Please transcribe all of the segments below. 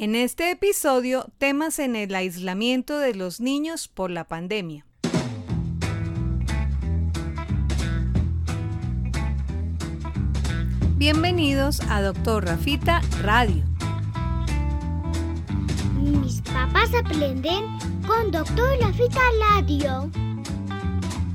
En este episodio, temas en el aislamiento de los niños por la pandemia. Bienvenidos a Doctor Rafita Radio. Mis papás aprenden con Doctor Rafita Radio.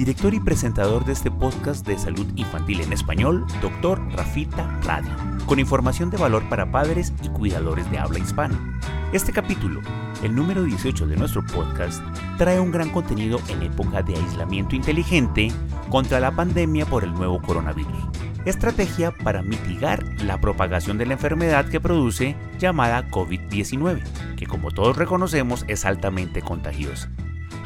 director y presentador de este podcast de salud infantil en español, Dr. Rafita Radio, con información de valor para padres y cuidadores de habla hispana. Este capítulo, el número 18 de nuestro podcast, trae un gran contenido en época de aislamiento inteligente contra la pandemia por el nuevo coronavirus. Estrategia para mitigar la propagación de la enfermedad que produce llamada COVID-19, que como todos reconocemos es altamente contagiosa.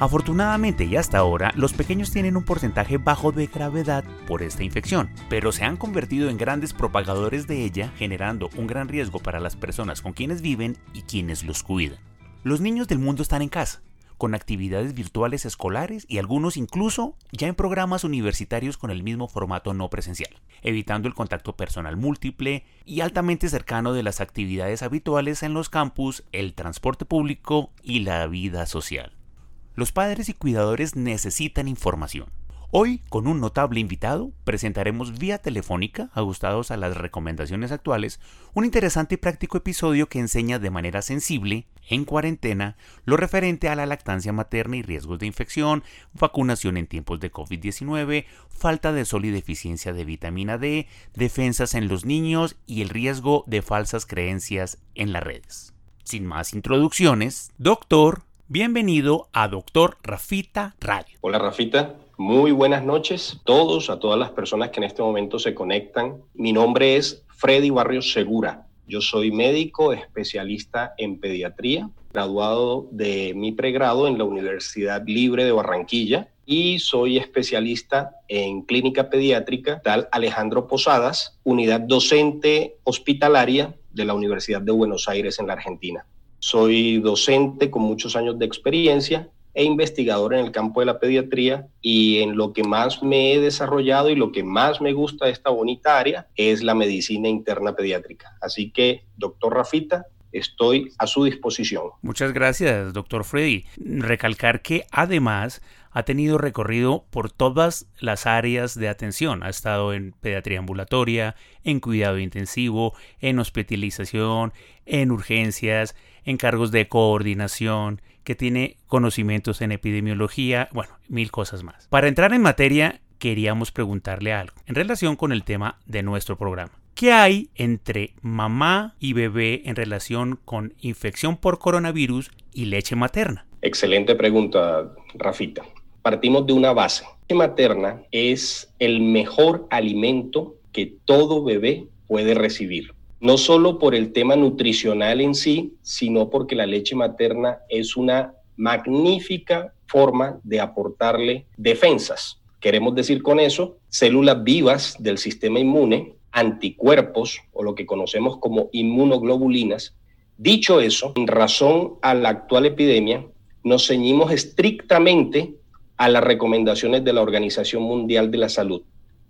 Afortunadamente y hasta ahora, los pequeños tienen un porcentaje bajo de gravedad por esta infección, pero se han convertido en grandes propagadores de ella, generando un gran riesgo para las personas con quienes viven y quienes los cuidan. Los niños del mundo están en casa, con actividades virtuales escolares y algunos incluso ya en programas universitarios con el mismo formato no presencial, evitando el contacto personal múltiple y altamente cercano de las actividades habituales en los campus, el transporte público y la vida social. Los padres y cuidadores necesitan información. Hoy, con un notable invitado, presentaremos vía telefónica, ajustados a las recomendaciones actuales, un interesante y práctico episodio que enseña de manera sensible, en cuarentena, lo referente a la lactancia materna y riesgos de infección, vacunación en tiempos de COVID-19, falta de sol y deficiencia de vitamina D, defensas en los niños y el riesgo de falsas creencias en las redes. Sin más introducciones, doctor Bienvenido a Doctor Rafita Radio. Hola Rafita, muy buenas noches a todos, a todas las personas que en este momento se conectan. Mi nombre es Freddy Barrios Segura. Yo soy médico especialista en pediatría, graduado de mi pregrado en la Universidad Libre de Barranquilla y soy especialista en clínica pediátrica tal Alejandro Posadas, unidad docente hospitalaria de la Universidad de Buenos Aires en la Argentina. Soy docente con muchos años de experiencia e investigador en el campo de la pediatría y en lo que más me he desarrollado y lo que más me gusta de esta bonita área es la medicina interna pediátrica. Así que, doctor Rafita, estoy a su disposición. Muchas gracias, doctor Freddy. Recalcar que además ha tenido recorrido por todas las áreas de atención. Ha estado en pediatría ambulatoria, en cuidado intensivo, en hospitalización, en urgencias, en cargos de coordinación, que tiene conocimientos en epidemiología, bueno, mil cosas más. Para entrar en materia, queríamos preguntarle algo en relación con el tema de nuestro programa. ¿Qué hay entre mamá y bebé en relación con infección por coronavirus y leche materna? Excelente pregunta, Rafita partimos de una base. La leche materna es el mejor alimento que todo bebé puede recibir. No solo por el tema nutricional en sí, sino porque la leche materna es una magnífica forma de aportarle defensas. Queremos decir con eso células vivas del sistema inmune, anticuerpos o lo que conocemos como inmunoglobulinas. Dicho eso, en razón a la actual epidemia, nos ceñimos estrictamente a las recomendaciones de la Organización Mundial de la Salud,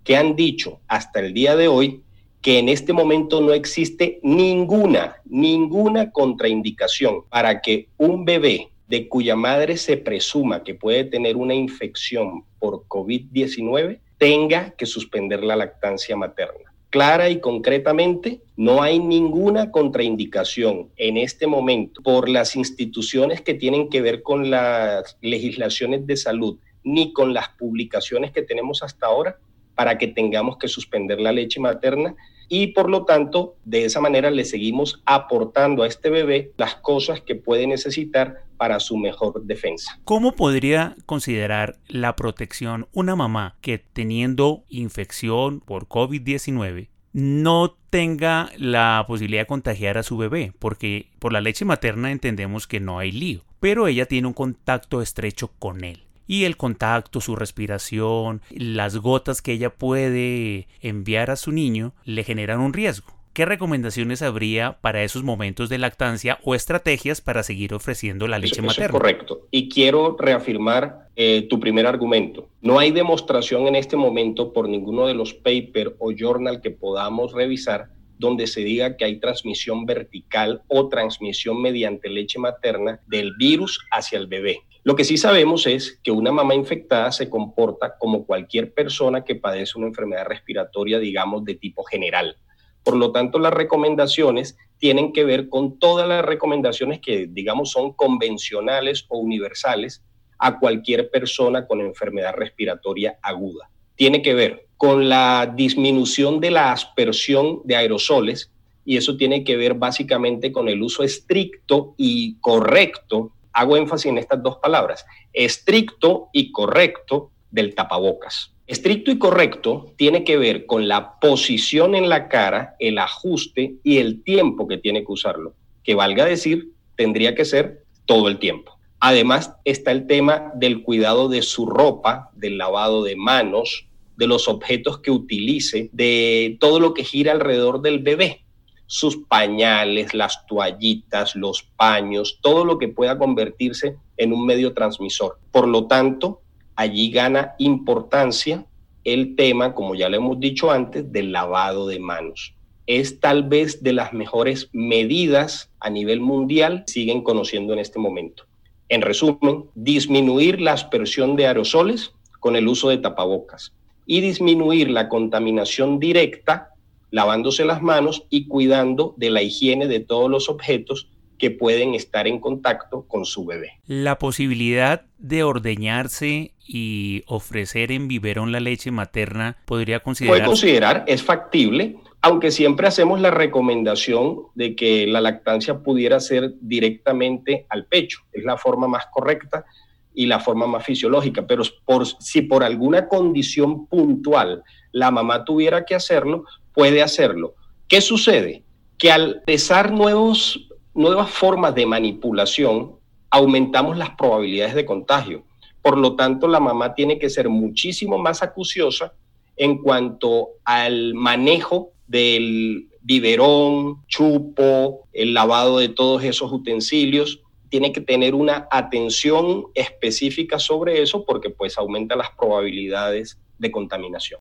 que han dicho hasta el día de hoy que en este momento no existe ninguna, ninguna contraindicación para que un bebé de cuya madre se presuma que puede tener una infección por COVID-19 tenga que suspender la lactancia materna clara y concretamente, no hay ninguna contraindicación en este momento por las instituciones que tienen que ver con las legislaciones de salud ni con las publicaciones que tenemos hasta ahora para que tengamos que suspender la leche materna. Y por lo tanto de esa manera le seguimos aportando a este bebé las cosas que puede necesitar para su mejor defensa. ¿Cómo podría considerar la protección una mamá que teniendo infección por COVID-19 no tenga la posibilidad de contagiar a su bebé, porque por la leche materna entendemos que no hay lío, pero ella tiene un contacto estrecho con él. Y el contacto, su respiración, las gotas que ella puede enviar a su niño le generan un riesgo. ¿Qué recomendaciones habría para esos momentos de lactancia o estrategias para seguir ofreciendo la leche materna? correcto. Y quiero reafirmar eh, tu primer argumento. No hay demostración en este momento por ninguno de los paper o journal que podamos revisar donde se diga que hay transmisión vertical o transmisión mediante leche materna del virus hacia el bebé. Lo que sí sabemos es que una mamá infectada se comporta como cualquier persona que padece una enfermedad respiratoria, digamos, de tipo general. Por lo tanto, las recomendaciones tienen que ver con todas las recomendaciones que, digamos, son convencionales o universales a cualquier persona con enfermedad respiratoria aguda. Tiene que ver con la disminución de la aspersión de aerosoles y eso tiene que ver básicamente con el uso estricto y correcto, hago énfasis en estas dos palabras, estricto y correcto del tapabocas. Estricto y correcto tiene que ver con la posición en la cara, el ajuste y el tiempo que tiene que usarlo. Que valga decir, tendría que ser todo el tiempo. Además está el tema del cuidado de su ropa, del lavado de manos, de los objetos que utilice, de todo lo que gira alrededor del bebé. Sus pañales, las toallitas, los paños, todo lo que pueda convertirse en un medio transmisor. Por lo tanto, allí gana importancia el tema, como ya lo hemos dicho antes, del lavado de manos. Es tal vez de las mejores medidas a nivel mundial siguen conociendo en este momento. En resumen, disminuir la aspersión de aerosoles con el uso de tapabocas y disminuir la contaminación directa lavándose las manos y cuidando de la higiene de todos los objetos que pueden estar en contacto con su bebé. La posibilidad de ordeñarse y ofrecer en biberón la leche materna podría considerar. Puede considerar, es factible, aunque siempre hacemos la recomendación de que la lactancia pudiera ser directamente al pecho. Es la forma más correcta y la forma más fisiológica, pero por, si por alguna condición puntual la mamá tuviera que hacerlo, puede hacerlo. ¿Qué sucede? Que al pesar nuevos nuevas formas de manipulación, aumentamos las probabilidades de contagio. Por lo tanto, la mamá tiene que ser muchísimo más acuciosa en cuanto al manejo del biberón, chupo, el lavado de todos esos utensilios. Tiene que tener una atención específica sobre eso porque pues aumenta las probabilidades de contaminación.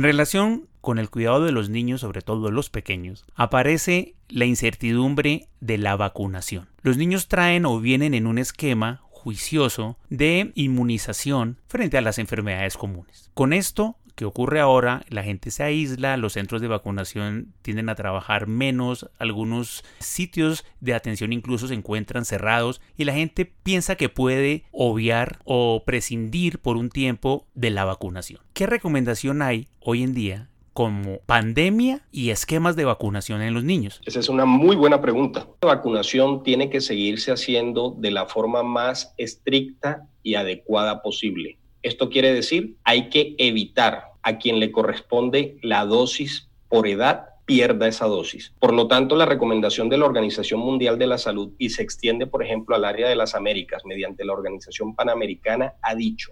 En relación con el cuidado de los niños, sobre todo los pequeños, aparece la incertidumbre de la vacunación. Los niños traen o vienen en un esquema juicioso de inmunización frente a las enfermedades comunes. Con esto que ocurre ahora, la gente se aísla, los centros de vacunación tienden a trabajar menos, algunos sitios de atención incluso se encuentran cerrados y la gente piensa que puede obviar o prescindir por un tiempo de la vacunación. ¿Qué recomendación hay hoy en día como pandemia y esquemas de vacunación en los niños? Esa es una muy buena pregunta. La vacunación tiene que seguirse haciendo de la forma más estricta y adecuada posible. Esto quiere decir, hay que evitar a quien le corresponde la dosis por edad pierda esa dosis. Por lo tanto, la recomendación de la Organización Mundial de la Salud y se extiende, por ejemplo, al área de las Américas mediante la Organización Panamericana ha dicho,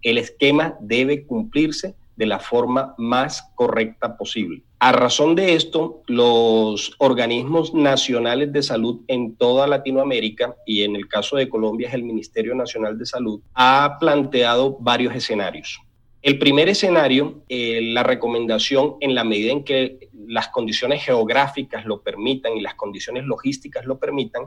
el esquema debe cumplirse de la forma más correcta posible. A razón de esto, los organismos nacionales de salud en toda Latinoamérica, y en el caso de Colombia es el Ministerio Nacional de Salud, ha planteado varios escenarios. El primer escenario, eh, la recomendación en la medida en que las condiciones geográficas lo permitan y las condiciones logísticas lo permitan,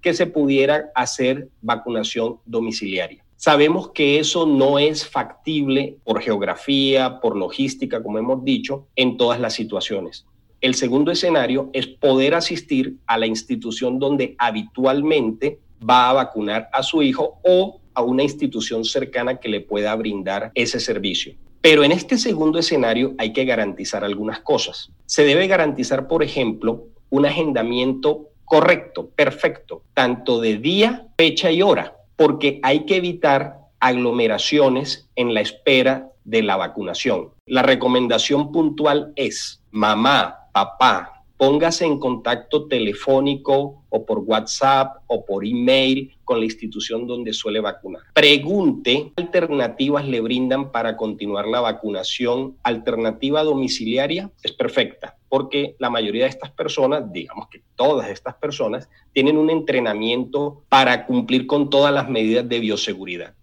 que se pudiera hacer vacunación domiciliaria. Sabemos que eso no es factible por geografía, por logística, como hemos dicho, en todas las situaciones. El segundo escenario es poder asistir a la institución donde habitualmente va a vacunar a su hijo o a una institución cercana que le pueda brindar ese servicio. Pero en este segundo escenario hay que garantizar algunas cosas. Se debe garantizar, por ejemplo, un agendamiento correcto, perfecto, tanto de día, fecha y hora porque hay que evitar aglomeraciones en la espera de la vacunación. La recomendación puntual es, mamá, papá, póngase en contacto telefónico o por WhatsApp o por email con la institución donde suele vacunar. Pregunte qué alternativas le brindan para continuar la vacunación. Alternativa domiciliaria es perfecta porque la mayoría de estas personas, digamos que todas estas personas, tienen un entrenamiento para cumplir con todas las medidas de bioseguridad.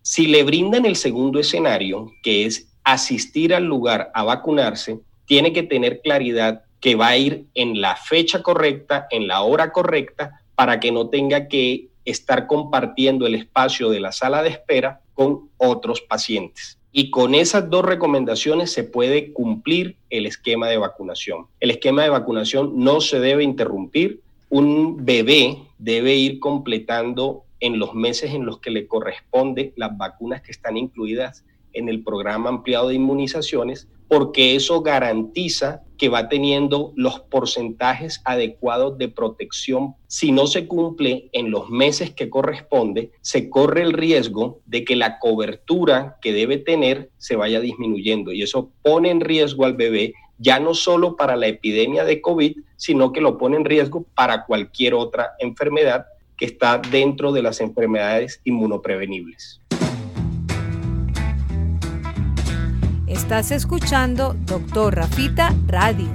Si le brindan el segundo escenario, que es asistir al lugar a vacunarse, tiene que tener claridad que va a ir en la fecha correcta, en la hora correcta, para que no tenga que estar compartiendo el espacio de la sala de espera con otros pacientes. Y con esas dos recomendaciones se puede cumplir el esquema de vacunación. El esquema de vacunación no se debe interrumpir. Un bebé debe ir completando en los meses en los que le corresponde las vacunas que están incluidas en el programa ampliado de inmunizaciones porque eso garantiza que va teniendo los porcentajes adecuados de protección. Si no se cumple en los meses que corresponde, se corre el riesgo de que la cobertura que debe tener se vaya disminuyendo y eso pone en riesgo al bebé ya no solo para la epidemia de COVID, sino que lo pone en riesgo para cualquier otra enfermedad que está dentro de las enfermedades inmunoprevenibles. Estás escuchando Doctor Rafita Radio.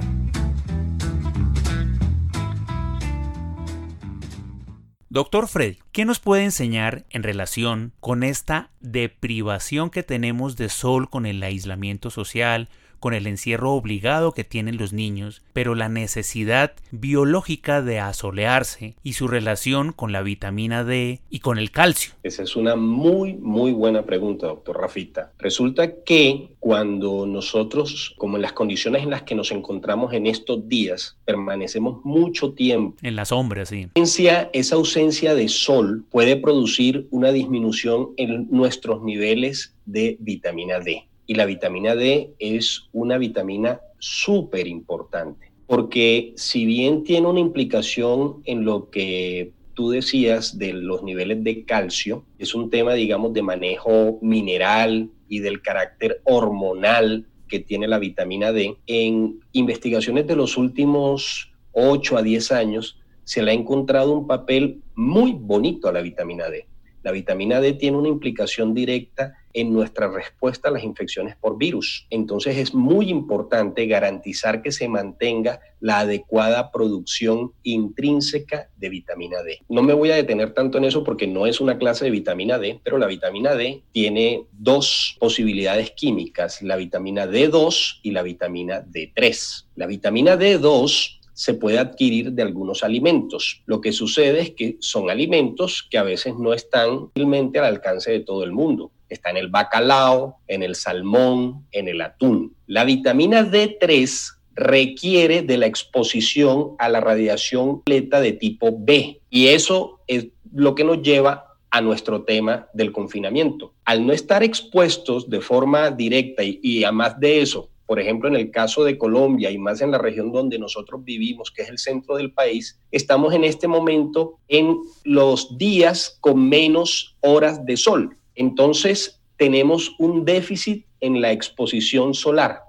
Doctor Fred, ¿qué nos puede enseñar en relación con esta deprivación que tenemos de sol con el aislamiento social, con el encierro obligado que tienen los niños, pero la necesidad biológica de asolearse y su relación con la vitamina D y con el calcio? Esa es una muy, muy buena pregunta, doctor Rafita. Resulta que cuando nosotros, como en las condiciones en las que nos encontramos en estos días, permanecemos mucho tiempo en la sombra, sí. Esa ausencia de sol puede producir una disminución en nuestros niveles de vitamina D. Y la vitamina D es una vitamina súper importante, porque si bien tiene una implicación en lo que tú decías de los niveles de calcio, es un tema, digamos, de manejo mineral y del carácter hormonal que tiene la vitamina D. En investigaciones de los últimos 8 a 10 años se le ha encontrado un papel muy bonito a la vitamina D. La vitamina D tiene una implicación directa en nuestra respuesta a las infecciones por virus. Entonces es muy importante garantizar que se mantenga la adecuada producción intrínseca de vitamina D. No me voy a detener tanto en eso porque no es una clase de vitamina D, pero la vitamina D tiene dos posibilidades químicas, la vitamina D2 y la vitamina D3. La vitamina D2 se puede adquirir de algunos alimentos. Lo que sucede es que son alimentos que a veces no están realmente al alcance de todo el mundo. Está en el bacalao, en el salmón, en el atún. La vitamina D3 requiere de la exposición a la radiación beta de tipo B y eso es lo que nos lleva a nuestro tema del confinamiento. Al no estar expuestos de forma directa y, y a más de eso por ejemplo, en el caso de Colombia y más en la región donde nosotros vivimos, que es el centro del país, estamos en este momento en los días con menos horas de sol. Entonces, tenemos un déficit en la exposición solar.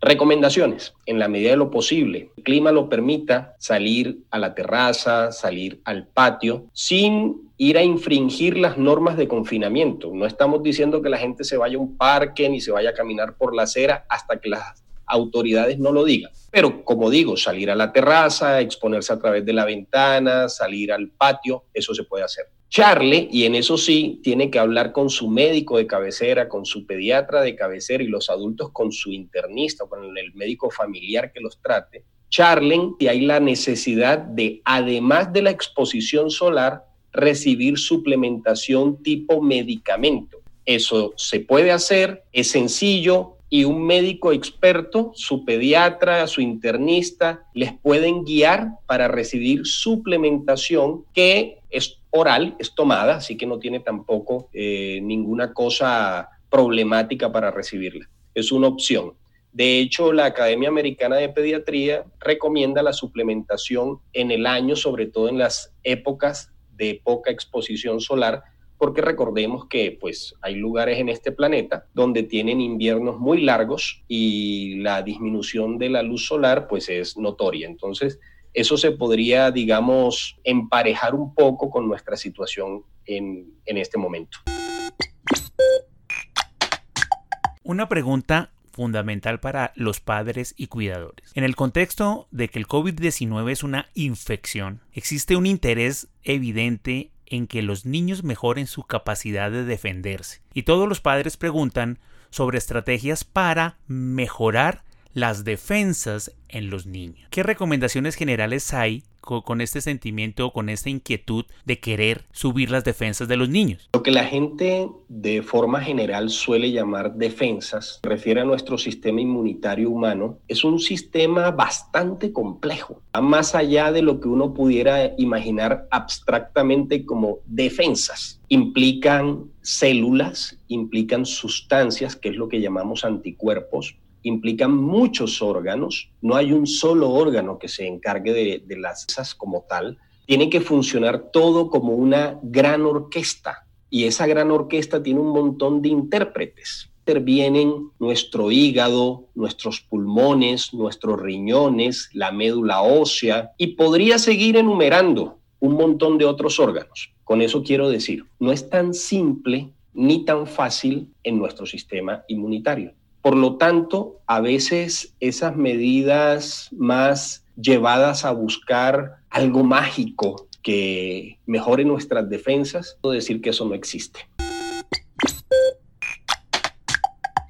Recomendaciones, en la medida de lo posible, el clima lo permita, salir a la terraza, salir al patio, sin ir a infringir las normas de confinamiento. No estamos diciendo que la gente se vaya a un parque ni se vaya a caminar por la acera hasta que las autoridades no lo digan. Pero como digo, salir a la terraza, exponerse a través de la ventana, salir al patio, eso se puede hacer. Charle, y en eso sí, tiene que hablar con su médico de cabecera, con su pediatra de cabecera y los adultos con su internista, con el médico familiar que los trate. Charlen si hay la necesidad de, además de la exposición solar, recibir suplementación tipo medicamento. Eso se puede hacer, es sencillo, y un médico experto, su pediatra, su internista, les pueden guiar para recibir suplementación que es oral, es tomada, así que no tiene tampoco eh, ninguna cosa problemática para recibirla. Es una opción. De hecho, la Academia Americana de Pediatría recomienda la suplementación en el año, sobre todo en las épocas de poca exposición solar, porque recordemos que pues hay lugares en este planeta donde tienen inviernos muy largos y la disminución de la luz solar pues es notoria. Entonces, eso se podría, digamos, emparejar un poco con nuestra situación en, en este momento. Una pregunta fundamental para los padres y cuidadores. En el contexto de que el COVID-19 es una infección, existe un interés evidente en que los niños mejoren su capacidad de defenderse. Y todos los padres preguntan sobre estrategias para mejorar las defensas en los niños. ¿Qué recomendaciones generales hay con este sentimiento, con esta inquietud de querer subir las defensas de los niños? Lo que la gente de forma general suele llamar defensas, refiere a nuestro sistema inmunitario humano, es un sistema bastante complejo, más allá de lo que uno pudiera imaginar abstractamente como defensas. Implican células, implican sustancias, que es lo que llamamos anticuerpos, implican muchos órganos, no hay un solo órgano que se encargue de, las cosas como tal, tiene que funcionar todo como una gran orquesta y esa gran orquesta tiene un montón de intérpretes. Intervienen nuestro hígado, nuestros pulmones, nuestros riñones, la médula ósea y podría seguir enumerando un montón de otros órganos. Con eso quiero decir, no es tan simple ni tan fácil en nuestro sistema inmunitario. Por lo tanto, a veces esas medidas más llevadas a buscar algo mágico que mejore nuestras defensas, puedo decir que eso no existe.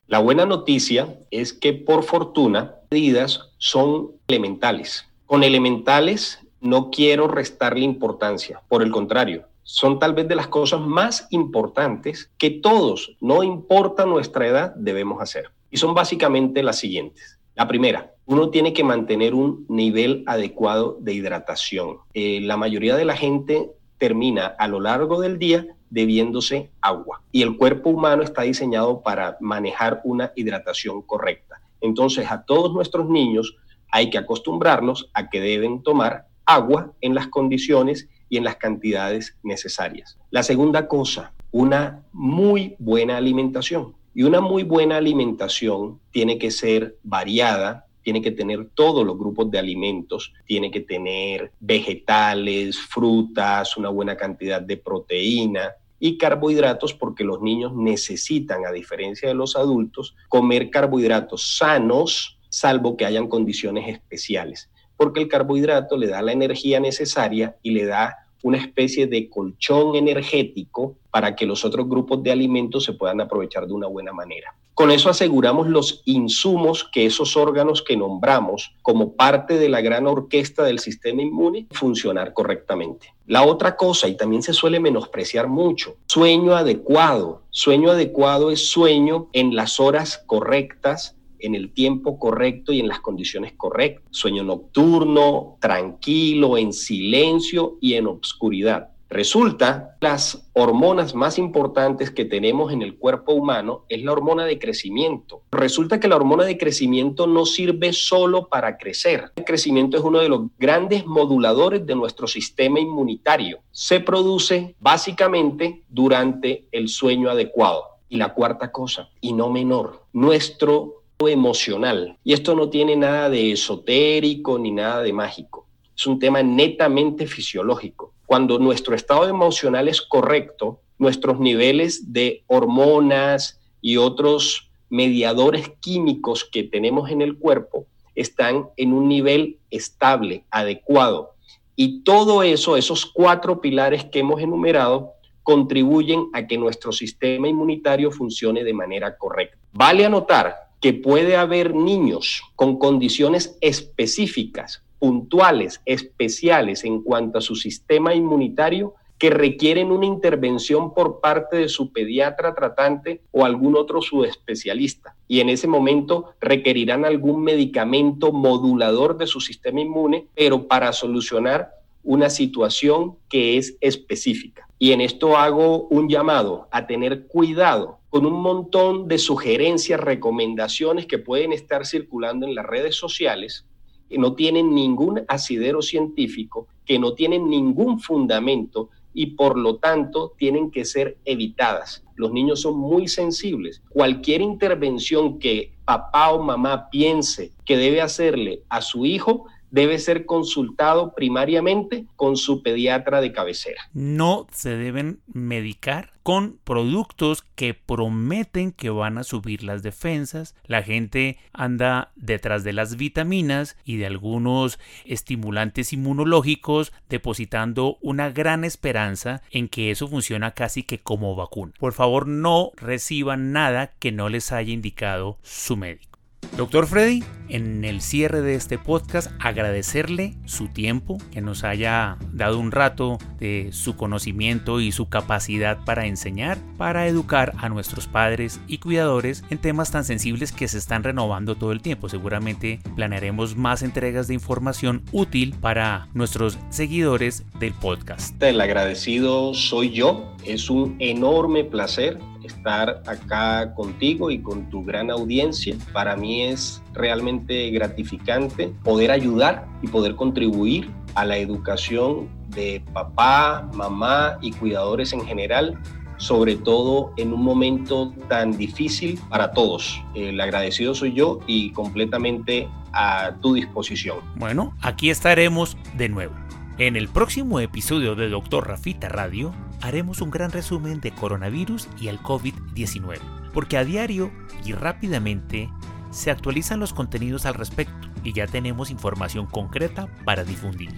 La buena noticia es que por fortuna, medidas son elementales. Con elementales no quiero restarle importancia, por el contrario, son tal vez de las cosas más importantes que todos, no importa nuestra edad, debemos hacer son básicamente las siguientes. La primera, uno tiene que mantener un nivel adecuado de hidratación. Eh, la mayoría de la gente termina a lo largo del día bebiéndose agua y el cuerpo humano está diseñado para manejar una hidratación correcta. Entonces a todos nuestros niños hay que acostumbrarlos a que deben tomar agua en las condiciones y en las cantidades necesarias. La segunda cosa, una muy buena alimentación. Y una muy buena alimentación tiene que ser variada, tiene que tener todos los grupos de alimentos, tiene que tener vegetales, frutas, una buena cantidad de proteína y carbohidratos porque los niños necesitan, a diferencia de los adultos, comer carbohidratos sanos, salvo que hayan condiciones especiales, porque el carbohidrato le da la energía necesaria y le da una especie de colchón energético para que los otros grupos de alimentos se puedan aprovechar de una buena manera. Con eso aseguramos los insumos que esos órganos que nombramos como parte de la gran orquesta del sistema inmune funcionar correctamente. La otra cosa, y también se suele menospreciar mucho, sueño adecuado. Sueño adecuado es sueño en las horas correctas en el tiempo correcto y en las condiciones correctas. Sueño nocturno, tranquilo, en silencio y en obscuridad. Resulta, las hormonas más importantes que tenemos en el cuerpo humano es la hormona de crecimiento. Resulta que la hormona de crecimiento no sirve solo para crecer. El crecimiento es uno de los grandes moduladores de nuestro sistema inmunitario. Se produce básicamente durante el sueño adecuado. Y la cuarta cosa, y no menor, nuestro emocional. Y esto no tiene nada de esotérico ni nada de mágico. Es un tema netamente fisiológico. Cuando nuestro estado emocional es correcto, nuestros niveles de hormonas y otros mediadores químicos que tenemos en el cuerpo están en un nivel estable, adecuado. Y todo eso, esos cuatro pilares que hemos enumerado, contribuyen a que nuestro sistema inmunitario funcione de manera correcta. Vale anotar que puede haber niños con condiciones específicas, puntuales, especiales en cuanto a su sistema inmunitario que requieren una intervención por parte de su pediatra tratante o algún otro subespecialista. Y en ese momento requerirán algún medicamento modulador de su sistema inmune, pero para solucionar una situación que es específica. Y en esto hago un llamado a tener cuidado con un montón de sugerencias, recomendaciones que pueden estar circulando en las redes sociales, que no tienen ningún asidero científico, que no tienen ningún fundamento y por lo tanto tienen que ser evitadas. Los niños son muy sensibles. Cualquier intervención que papá o mamá piense que debe hacerle a su hijo debe ser consultado primariamente con su pediatra de cabecera. No se deben medicar con productos que prometen que van a subir las defensas. La gente anda detrás de las vitaminas y de algunos estimulantes inmunológicos depositando una gran esperanza en que eso funciona casi que como vacuna. Por favor, no reciban nada que no les haya indicado su médico. Doctor Freddy, en el cierre de este podcast agradecerle su tiempo, que nos haya dado un rato de su conocimiento y su capacidad para enseñar, para educar a nuestros padres y cuidadores en temas tan sensibles que se están renovando todo el tiempo. Seguramente planearemos más entregas de información útil para nuestros seguidores del podcast. El agradecido soy yo. Es un enorme placer estar acá contigo y con tu gran audiencia. Para mí es realmente gratificante poder ayudar y poder contribuir a la educación de papá, mamá y cuidadores en general sobre todo en un momento tan difícil para todos. El agradecido soy yo y completamente a tu disposición. Bueno, aquí estaremos de nuevo. En el próximo episodio de Doctor Rafita Radio haremos un gran resumen de coronavirus y el COVID-19, porque a diario y rápidamente se actualizan los contenidos al respecto y ya tenemos información concreta para difundir.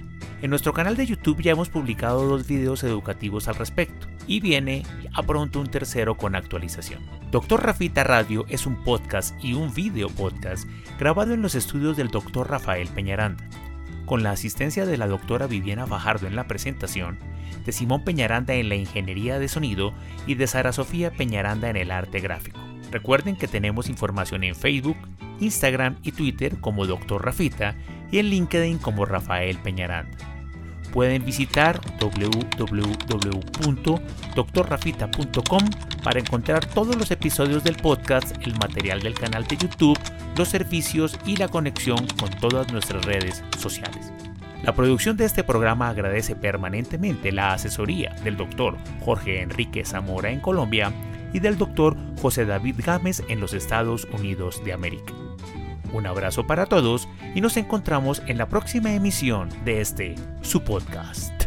En nuestro canal de YouTube ya hemos publicado dos videos educativos al respecto y viene a pronto un tercero con actualización. Doctor Rafita Radio es un podcast y un video podcast grabado en los estudios del Dr. Rafael Peñaranda, con la asistencia de la doctora Viviana Fajardo en la presentación de Simón Peñaranda en la ingeniería de sonido y de Sara Sofía Peñaranda en el arte gráfico. Recuerden que tenemos información en Facebook, Instagram y Twitter como Dr. Rafita y en LinkedIn como Rafael Peñaranda. Pueden visitar www.doctorrafita.com para encontrar todos los episodios del podcast, el material del canal de YouTube, los servicios y la conexión con todas nuestras redes sociales. La producción de este programa agradece permanentemente la asesoría del doctor Jorge Enrique Zamora en Colombia y del doctor José David Gámez en los Estados Unidos de América. Un abrazo para todos y nos encontramos en la próxima emisión de este, su podcast.